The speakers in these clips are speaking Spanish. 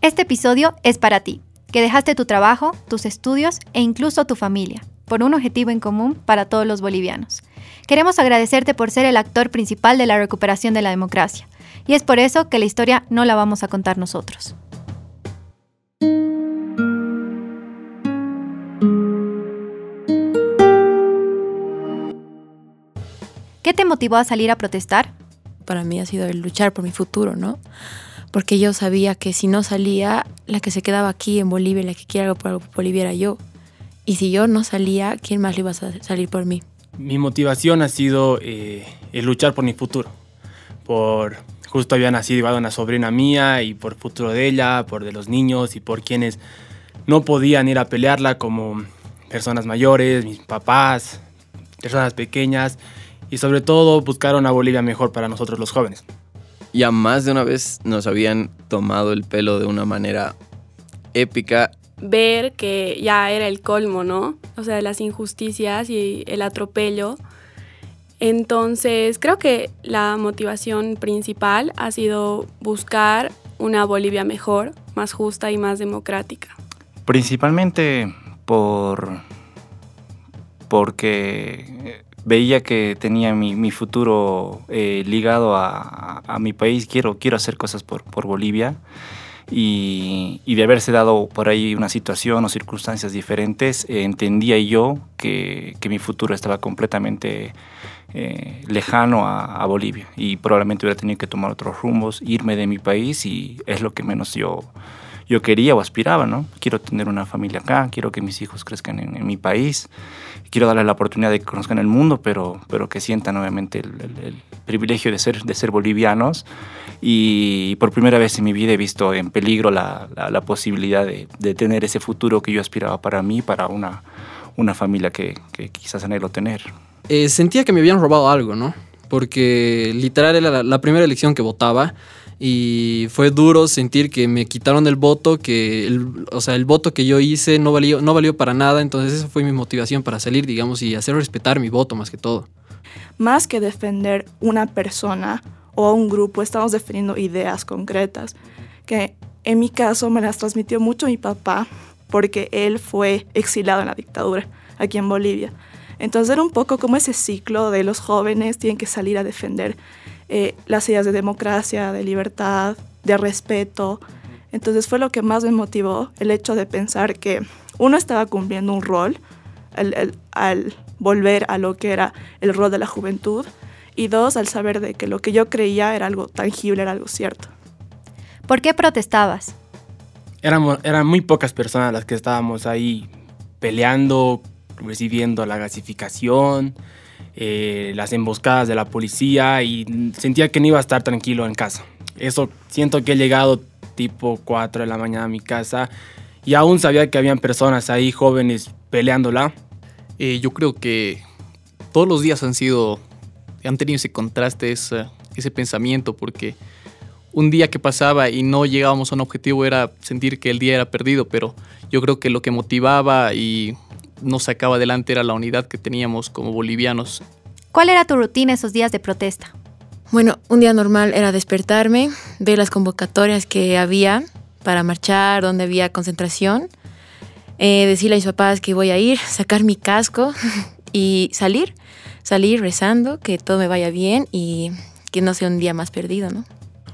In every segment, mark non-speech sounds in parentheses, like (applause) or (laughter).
Este episodio es para ti, que dejaste tu trabajo, tus estudios e incluso tu familia, por un objetivo en común para todos los bolivianos. Queremos agradecerte por ser el actor principal de la recuperación de la democracia, y es por eso que la historia no la vamos a contar nosotros. ¿Qué te motivó a salir a protestar? Para mí ha sido el luchar por mi futuro, ¿no? Porque yo sabía que si no salía, la que se quedaba aquí en Bolivia, la que quiera algo por Bolivia era yo. Y si yo no salía, ¿quién más le iba a salir por mí? Mi motivación ha sido eh, el luchar por mi futuro. Por justo había nacido igual una sobrina mía y por el futuro de ella, por de los niños y por quienes no podían ir a pelearla como personas mayores, mis papás, personas pequeñas y sobre todo buscar una Bolivia mejor para nosotros los jóvenes. Ya más de una vez nos habían tomado el pelo de una manera épica. Ver que ya era el colmo, ¿no? O sea, las injusticias y el atropello. Entonces, creo que la motivación principal ha sido buscar una Bolivia mejor, más justa y más democrática. Principalmente por porque veía que tenía mi, futuro eh, ligado a, mi país, quiero, quiero hacer cosas por, Bolivia. Y, de haberse dado por ahí una situación o circunstancias diferentes, eh, entendía yo que, que, mi futuro estaba completamente eh, lejano a, a, Bolivia y probablemente hubiera tenido que tomar otros rumbos, irme de mi país y es lo que menos yo, yo quería o aspiraba, ¿no? Quiero tener una familia acá, quiero que mis hijos crezcan en, mi país, quiero darles la oportunidad de que conozcan el mundo, pero, pero que sientan obviamente el, privilegio de ser, de ser bolivianos. Y por primera vez en mi vida he visto en peligro la, la, posibilidad de, de, tener ese futuro que yo aspiraba para mí, para una, una familia que, que quizás anhelo tener. Eh, sentía que me habían robado algo, ¿no? Porque literal era la primera elección que votaba y fue duro sentir que me quitaron el voto, que el, o sea, el voto que yo hice no valió, no valió para nada, entonces esa fue mi motivación para salir, digamos, y hacer respetar mi voto más que todo. Más que defender una persona o un grupo, estamos defendiendo ideas concretas, que en mi caso me las transmitió mucho mi papá, porque él fue exilado en la dictadura aquí en Bolivia. Entonces era un poco como ese ciclo de los jóvenes tienen que salir a defender eh, las ideas de democracia, de libertad, de respeto. Entonces fue lo que más me motivó, el hecho de pensar que uno estaba cumpliendo un rol al volver a lo que era el rol de la juventud y dos, al saber de que lo que yo creía era algo tangible, era algo cierto. ¿Por qué protestabas? Éramos, eran muy pocas personas las que estábamos ahí peleando, recibiendo la gasificación, eh, las emboscadas de la policía y sentía que no iba a estar tranquilo en casa. Eso siento que he llegado tipo 4 de la mañana a mi casa y aún sabía que habían personas ahí jóvenes peleándola. Eh, yo creo que todos los días han sido, han tenido ese contraste, ese, ese pensamiento, porque un día que pasaba y no llegábamos a un objetivo era sentir que el día era perdido, pero yo creo que lo que motivaba y nos sacaba adelante era la unidad que teníamos como bolivianos. ¿Cuál era tu rutina esos días de protesta? Bueno, un día normal era despertarme, ver las convocatorias que había para marchar, donde había concentración, eh, decirle a mis papás que voy a ir, sacar mi casco (laughs) y salir, salir rezando, que todo me vaya bien y que no sea un día más perdido, ¿no?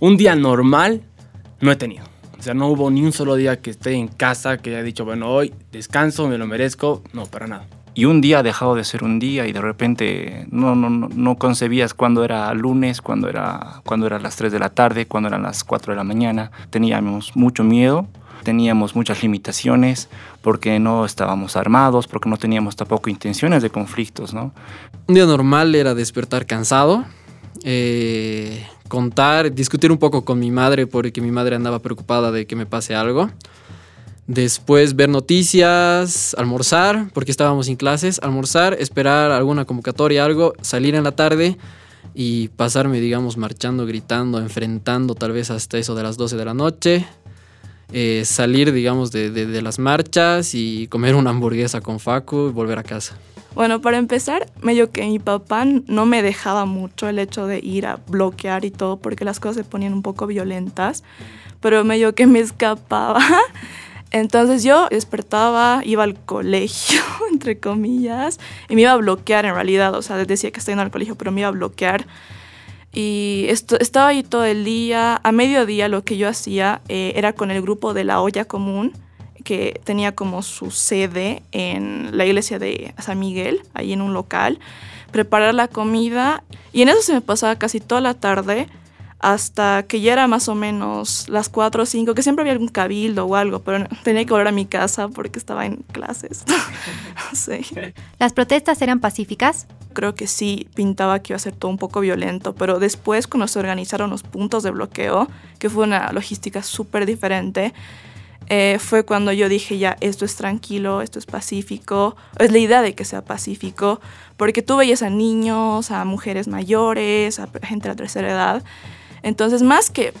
Un día normal no he tenido. O sea, no hubo ni un solo día que esté en casa que haya dicho, bueno, hoy descanso, me lo merezco. No, para nada. Y un día ha dejado de ser un día y de repente no, no, no concebías cuándo era lunes, cuándo era, cuando eran las 3 de la tarde, cuándo eran las 4 de la mañana. Teníamos mucho miedo, teníamos muchas limitaciones porque no estábamos armados, porque no teníamos tampoco intenciones de conflictos, ¿no? Un día normal era despertar cansado, eh, contar, discutir un poco con mi madre porque mi madre andaba preocupada de que me pase algo. Después ver noticias, almorzar, porque estábamos sin clases, almorzar, esperar alguna convocatoria, algo, salir en la tarde y pasarme, digamos, marchando, gritando, enfrentando tal vez hasta eso de las 12 de la noche. Eh, salir, digamos, de, de, las marchas y comer una hamburguesa con Facu y volver a casa. Bueno, para empezar, medio que mi papá no me dejaba mucho el hecho de ir a bloquear y todo, porque las cosas se ponían un poco violentas. pero medio que me escapaba. (laughs) Entonces yo despertaba, iba al colegio, (laughs) entre comillas, y me iba a bloquear en realidad, o sea, decía que estoy en el colegio, pero me iba a bloquear. Y esto, estaba ahí todo el día. A mediodía lo que yo hacía eh, era con el grupo de la olla común, que tenía como su sede en la iglesia de San Miguel, ahí en un local, preparar la comida. Y en eso se me pasaba casi toda la tarde hasta que ya era más o menos las 4 o 5, que siempre había algún cabildo o algo, pero tenía que volver a mi casa porque estaba en clases. (laughs) sí. ¿Las protestas eran pacíficas? Creo que sí, pintaba que iba a ser todo un poco violento, pero después cuando se organizaron los puntos de bloqueo, que fue una logística súper diferente, eh, fue cuando yo dije ya, esto es tranquilo, esto es pacífico, es la idea de que sea pacífico, porque tú veías a niños, a mujeres mayores, a gente de la tercera edad, entonces, más que,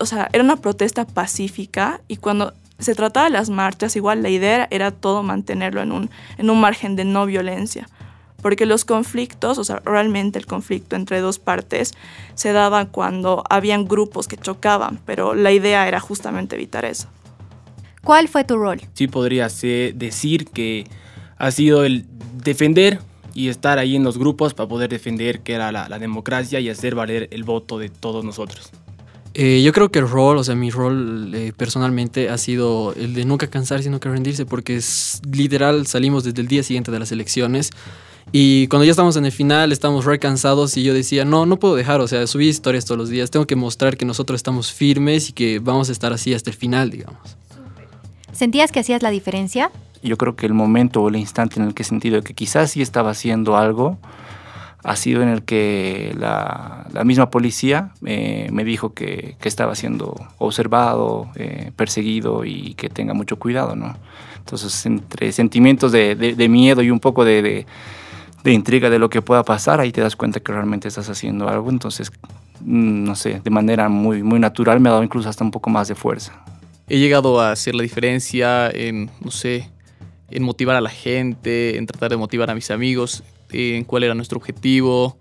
o sea, era una protesta pacífica y cuando se trataba de las marchas, igual la idea era todo mantenerlo en un, en un margen de no violencia. Porque los conflictos, o sea, realmente el conflicto entre dos partes se daba cuando habían grupos que chocaban, pero la idea era justamente evitar eso. ¿Cuál fue tu rol? Sí, podría decir que ha sido el defender y estar ahí en los grupos para poder defender que era la, democracia y hacer valer el voto de todos nosotros. Eh, yo creo que el rol, o sea, mi rol eh, personalmente ha sido el de nunca cansarse sino que rendirse, porque es literal, salimos desde el día siguiente de las elecciones y cuando ya estamos en el final, estamos re cansados y yo decía, no, no puedo dejar, o sea, subir historias todos los días, tengo que mostrar que nosotros estamos firmes y que vamos a estar así hasta el final, digamos. ¿Sentías que hacías la diferencia? yo creo que el momento o el instante en el que he sentido que quizás sí estaba haciendo algo ha sido en el que la, misma policía eh, me dijo que, estaba siendo observado, eh, perseguido y que tenga mucho cuidado, ¿no? Entonces, entre sentimientos de, miedo y un poco de, de, intriga de lo que pueda pasar, ahí te das cuenta que realmente estás haciendo algo. Entonces, mm, no sé, de manera muy, muy natural me ha dado incluso hasta un poco más de fuerza. He llegado a hacer la diferencia en, no sé, en motivar a la gente, en tratar de motivar a mis amigos, en cuál era nuestro objetivo.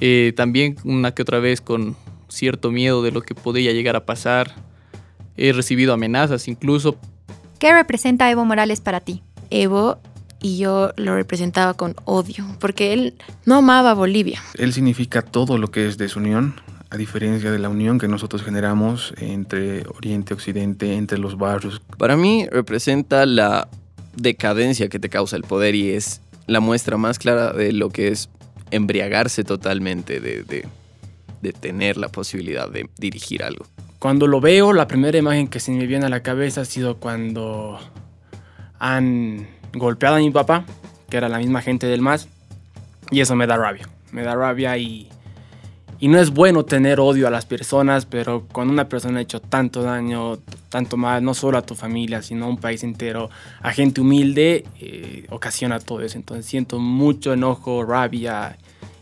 Eh, también una que otra vez con cierto miedo de lo que podía llegar a pasar. He recibido amenazas incluso. ¿Qué representa Evo Morales para ti? Evo y yo lo representaba con odio, porque él no amaba Bolivia. Él significa todo lo que es desunión, a diferencia de la unión que nosotros generamos entre Oriente y Occidente, entre los barrios. Para mí representa la decadencia que te causa el poder y es la muestra más clara de lo que es embriagarse totalmente de, de, tener la posibilidad de dirigir algo. Cuando lo veo, la primera imagen que se me viene a la cabeza ha sido cuando han golpeado a mi papá, que era la misma gente del MAS, y eso me da rabia. Me da rabia y y no es bueno tener odio a las personas, pero cuando una persona ha hecho tanto daño, tanto mal, no solo a tu familia, sino a un país entero, a gente humilde, eh, ocasiona todo eso. Entonces siento mucho enojo, rabia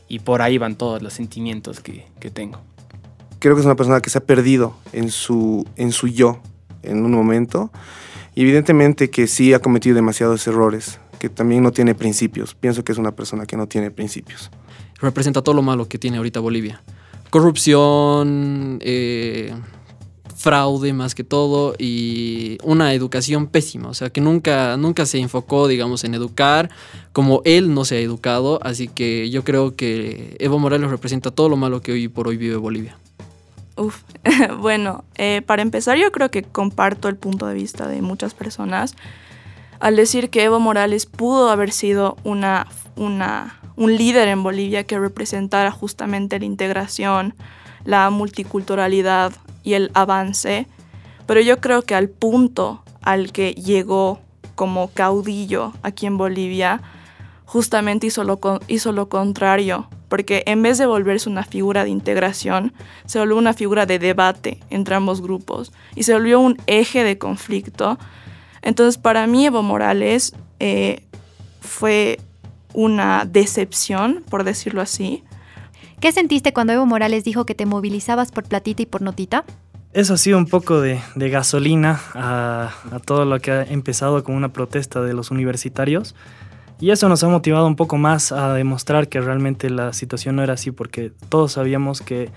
y por ahí van todos los sentimientos que, que tengo. Creo que es una persona que se ha perdido en su, en su yo en un momento y evidentemente que sí ha cometido demasiados errores, que también no tiene principios. Pienso que es una persona que no tiene principios representa todo lo malo que tiene ahorita Bolivia. Corrupción, eh, fraude más que todo y una educación pésima, o sea que nunca, nunca se enfocó, digamos, en educar como él no se ha educado, así que yo creo que Evo Morales representa todo lo malo que hoy por hoy vive Bolivia. Uf, (laughs) bueno, eh, para empezar yo creo que comparto el punto de vista de muchas personas al decir que Evo Morales pudo haber sido una, una un líder en Bolivia que representara justamente la integración, la multiculturalidad y el avance, pero yo creo que al punto al que llegó como caudillo aquí en Bolivia, justamente hizo lo, hizo lo contrario, porque en vez de volverse una figura de integración, se volvió una figura de debate entre ambos grupos y se volvió un eje de conflicto. Entonces, para mí, Evo Morales eh, fue una decepción, por decirlo así. ¿Qué sentiste cuando Evo Morales dijo que te movilizabas por platita y por notita? Eso ha sido un poco de, gasolina a, todo lo que ha empezado con una protesta de los universitarios. Y eso nos ha motivado un poco más a demostrar que realmente la situación no era así, porque todos sabíamos que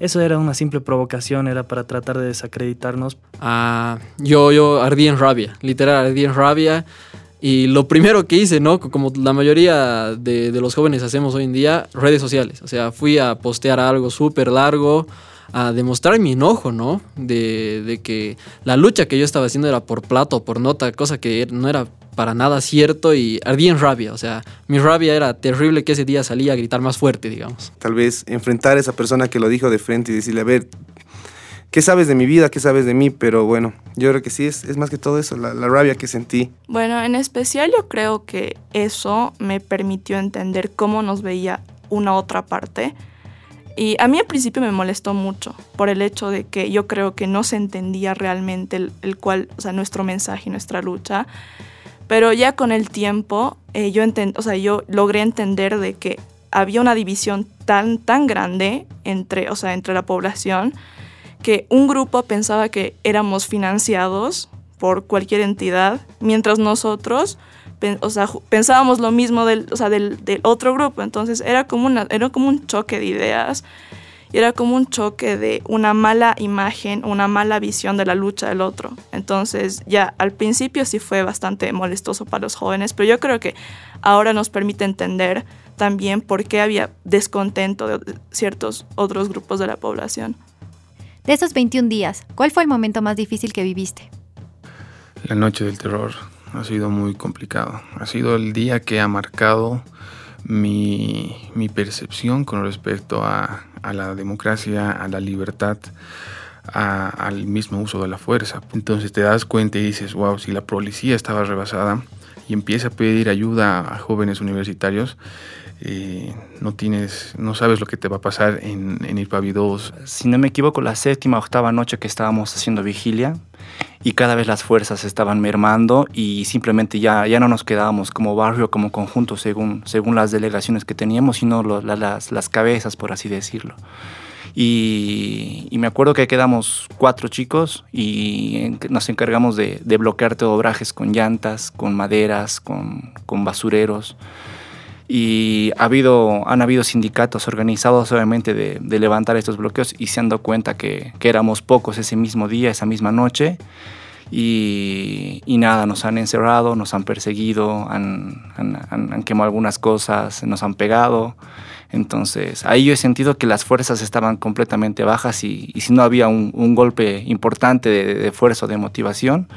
eso era una simple provocación, era para tratar de desacreditarnos. Ah, yo, yo ardí en rabia, literal, ardí en rabia. Y lo primero que hice, ¿no? Como la mayoría de, de los jóvenes hacemos hoy en día, redes sociales. O sea, fui a postear algo súper largo, a demostrar mi enojo, ¿no? De, de, que la lucha que yo estaba haciendo era por plato, por nota, cosa que no era para nada cierto y ardí en rabia. O sea, mi rabia era terrible que ese día salía a gritar más fuerte, digamos. Tal vez enfrentar a esa persona que lo dijo de frente y decirle, a ver, ¿qué sabes de mi vida? ¿Qué sabes de mí? Pero bueno, yo creo que sí, es, más que todo eso, la, rabia que sentí. Bueno, en especial yo creo que eso me permitió entender cómo nos veía una otra parte. Y a mí al principio me molestó mucho por el hecho de que yo creo que no se entendía realmente el, cual, o sea, nuestro mensaje y nuestra lucha. Pero ya con el tiempo, eh, yo, o sea, yo logré entender de que había una división tan, tan grande entre, o sea, entre la población que un grupo pensaba que éramos financiados por cualquier entidad, mientras nosotros o sea, pensábamos lo mismo del, o sea, del, otro grupo. Entonces era como, una, era como un choque de ideas y era como un choque de una mala imagen, una mala visión de la lucha del otro. Entonces ya al principio sí fue bastante molestoso para los jóvenes, pero yo creo que ahora nos permite entender también por qué había descontento de ciertos otros grupos de la población. De esos 21 días, ¿cuál fue el momento más difícil que viviste? La noche del terror ha sido muy complicado. Ha sido el día que ha marcado mi, mi percepción con respecto a, a, la democracia, a la libertad, al mismo uso de la fuerza. Entonces te das cuenta y dices, wow, si la policía estaba rebasada y empieza a pedir ayuda a jóvenes universitarios, eh, no tienes, no sabes lo que te va a pasar en, en Irpavi 2. Si no me equivoco, la séptima octava noche que estábamos haciendo vigilia y cada vez las fuerzas estaban mermando y simplemente ya, ya no nos quedábamos como barrio, como conjunto, según, según las delegaciones que teníamos, sino lo, la, las, las cabezas, por así decirlo. Y, me acuerdo que quedamos cuatro chicos y nos encargamos de, de bloquear teobrajes con llantas, con maderas, con, con basureros y ha habido, han habido sindicatos organizados obviamente de, de, levantar estos bloqueos y se han dado cuenta que, que, éramos pocos ese mismo día, esa misma noche y, y nada, nos han encerrado, nos han perseguido, han, han, han, quemado algunas cosas, nos han pegado. Entonces, ahí yo he sentido que las fuerzas estaban completamente bajas y, y si no había un, un golpe importante de, de o de motivación,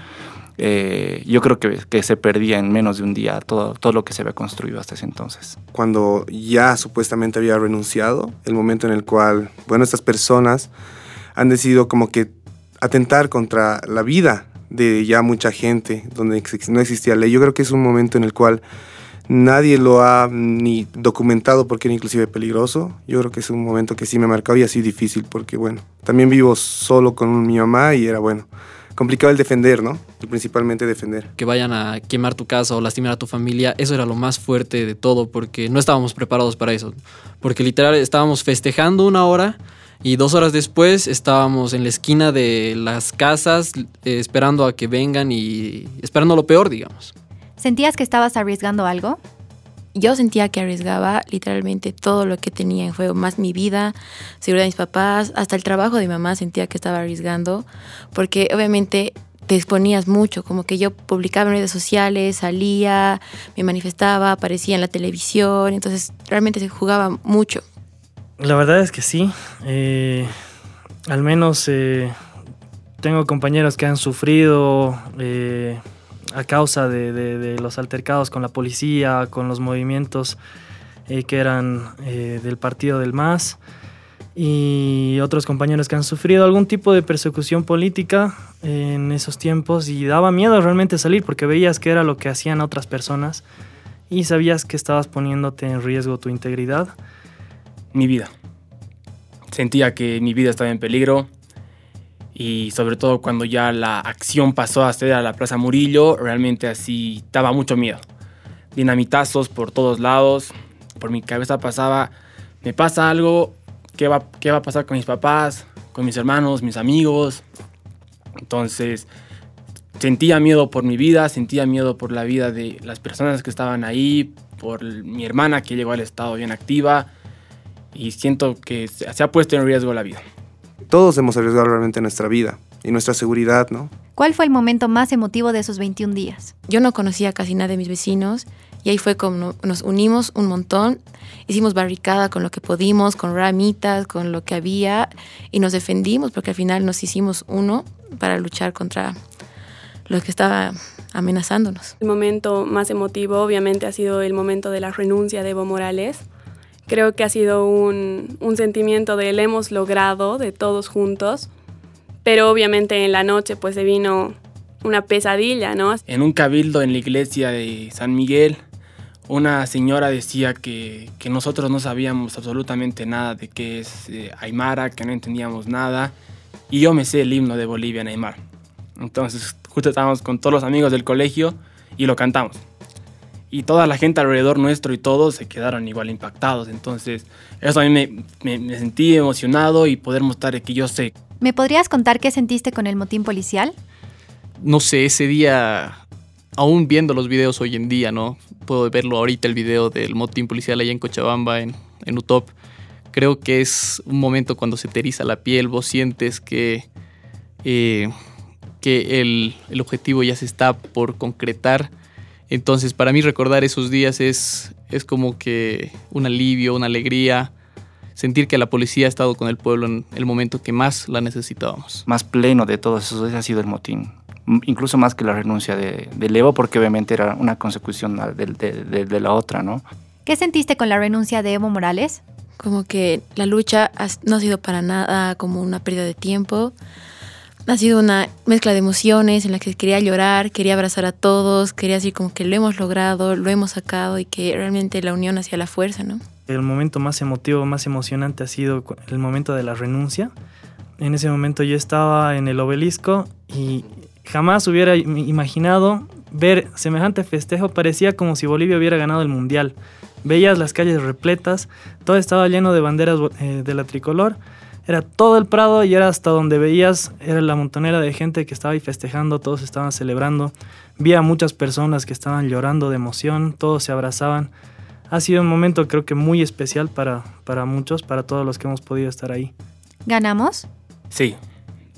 eh, yo creo que, que, se perdía en menos de un día todo, todo lo que se había construido hasta ese entonces. Cuando ya supuestamente había renunciado, el momento en el cual, bueno, estas personas han decidido como que atentar contra la vida de ya mucha gente, donde no existía ley. Yo creo que es un momento en el cual nadie lo ha ni documentado porque era inclusive peligroso. Yo creo que es un momento que sí me ha marcado y así difícil porque, bueno, también vivo solo con mi mamá y era, bueno, complicado el defender, ¿no? Y principalmente defender. Que vayan a quemar tu casa o lastimar a tu familia, eso era lo más fuerte de todo porque no estábamos preparados para eso. Porque literal estábamos festejando una hora y dos horas después estábamos en la esquina de las casas eh, esperando a que vengan y esperando lo peor, digamos. ¿Sentías que estabas arriesgando algo? Yo sentía que arriesgaba literalmente todo lo que tenía en juego, más mi vida, seguridad de mis papás, hasta el trabajo de mi mamá sentía que estaba arriesgando, porque obviamente te exponías mucho, como que yo publicaba en redes sociales, salía, me manifestaba, aparecía en la televisión, entonces realmente se jugaba mucho. La verdad es que sí, eh, al menos eh, tengo compañeros que han sufrido... Eh, a causa de, los altercados con la policía, con los movimientos eh, que eran eh, del partido del MAS y otros compañeros que han sufrido algún tipo de persecución política en esos tiempos y daba miedo realmente salir porque veías que era lo que hacían otras personas y sabías que estabas poniéndote en riesgo tu integridad. Mi vida. Sentía que mi vida estaba en peligro, y sobre todo cuando ya la acción pasó a ser a la Plaza Murillo, realmente así daba mucho miedo. Dinamitazos por todos lados, por mi cabeza pasaba, me pasa algo, ¿qué va, qué va a pasar con mis papás, con mis hermanos, mis amigos? Entonces sentía miedo por mi vida, sentía miedo por la vida de las personas que estaban ahí, por mi hermana que llegó al estado bien activa y siento que se ha puesto en riesgo la vida. Todos hemos arriesgado realmente nuestra vida y nuestra seguridad, ¿no? ¿Cuál fue el momento más emotivo de esos 21 días? Yo no conocía casi nada de mis vecinos y ahí fue como nos unimos un montón, hicimos barricada con lo que pudimos, con ramitas, con lo que había y nos defendimos porque al final nos hicimos uno para luchar contra lo que estaba amenazándonos. El momento más emotivo obviamente ha sido el momento de la renuncia de Evo Morales. Creo que ha sido un, un sentimiento de lo hemos logrado, de todos juntos, pero obviamente en la noche pues se vino una pesadilla, ¿no? En un cabildo en la iglesia de San Miguel, una señora decía que, que nosotros no sabíamos absolutamente nada de qué es eh, Aymara, que no entendíamos nada, y yo me sé el himno de Bolivia en Aymara. Entonces justo estábamos con todos los amigos del colegio y lo cantamos. Y toda la gente alrededor nuestro y todos se quedaron igual impactados. Entonces, eso a mí me, me, me sentí emocionado y poder mostrar que yo sé. ¿Me podrías contar qué sentiste con el motín policial? No sé, ese día, aún viendo los videos hoy en día, ¿no? Puedo verlo ahorita, el video del motín policial allá en Cochabamba, en, en UTOP. Creo que es un momento cuando se te eriza la piel, vos sientes que... Eh, que el, el, objetivo ya se está por concretar. Entonces, para mí recordar esos días es, es como que un alivio, una alegría, sentir que la policía ha estado con el pueblo en el momento que más la necesitábamos. Más pleno de todos esos días ha sido el motín, incluso más que la renuncia de, de Evo, porque obviamente era una consecución de, de, de la otra, ¿no? ¿Qué sentiste con la renuncia de Evo Morales? Como que la lucha no ha sido para nada como una pérdida de tiempo ha sido una mezcla de emociones en la que quería llorar, quería abrazar a todos, quería decir como que lo hemos logrado, lo hemos sacado y que realmente la unión hacía la fuerza, ¿no? El momento más emotivo, más emocionante ha sido el momento de la renuncia. En ese momento yo estaba en el obelisco y jamás hubiera imaginado ver semejante festejo. Parecía como si Bolivia hubiera ganado el mundial. Veías las calles repletas, todo estaba lleno de banderas eh, de la tricolor era todo el Prado y era hasta donde veías, era la montonera de gente que estaba ahí festejando, todos estaban celebrando. Vi a muchas personas que estaban llorando de emoción, todos se abrazaban. Ha sido un momento creo que muy especial para, para muchos, para todos los que hemos podido estar ahí. ¿Ganamos? Sí,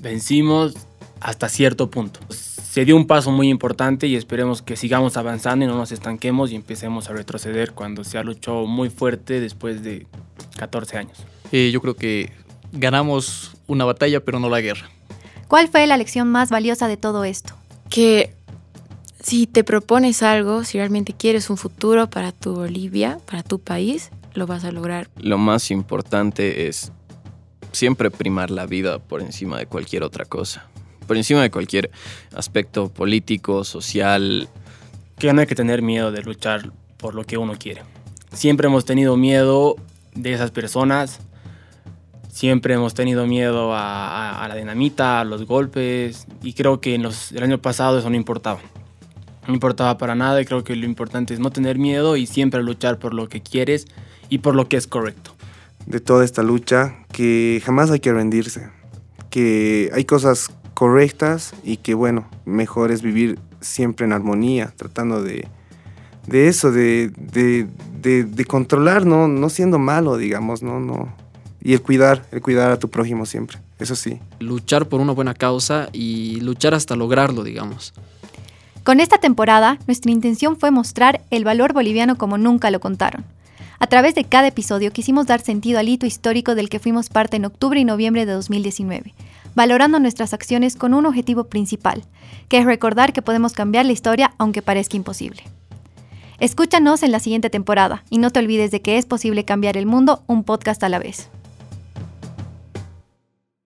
vencimos hasta cierto punto. Se dio un paso muy importante y esperemos que sigamos avanzando y no nos estanquemos y empecemos a retroceder cuando se ha luchado muy fuerte después de 14 años. Eh, yo creo que ganamos una batalla, pero no la guerra. ¿Cuál fue la lección más valiosa de todo esto? Que si te propones algo, si realmente quieres un futuro para tu Bolivia, para tu país, lo vas a lograr. Lo más importante es siempre primar la vida por encima de cualquier otra cosa, por encima de cualquier aspecto político, social. Que no hay que tener miedo de luchar por lo que uno quiere. Siempre hemos tenido miedo de esas personas Siempre hemos tenido miedo a, la dinamita, a los golpes, y creo que en los, el año pasado eso no importaba. No importaba para nada y creo que lo importante es no tener miedo y siempre luchar por lo que quieres y por lo que es correcto. De toda esta lucha, que jamás hay que rendirse, que hay cosas correctas y que bueno, mejor es vivir siempre en armonía, tratando de, eso, de, de controlar, ¿no? no siendo malo, digamos, no, no, y el cuidar, el cuidar a tu prójimo siempre, eso sí. Luchar por una buena causa y luchar hasta lograrlo, digamos. Con esta temporada, nuestra intención fue mostrar el valor boliviano como nunca lo contaron. A través de cada episodio quisimos dar sentido al hito histórico del que fuimos parte en octubre y noviembre de 2019, valorando nuestras acciones con un objetivo principal, que es recordar que podemos cambiar la historia aunque parezca imposible. Escúchanos en la siguiente temporada y no te olvides de que es posible cambiar el mundo un podcast a la vez.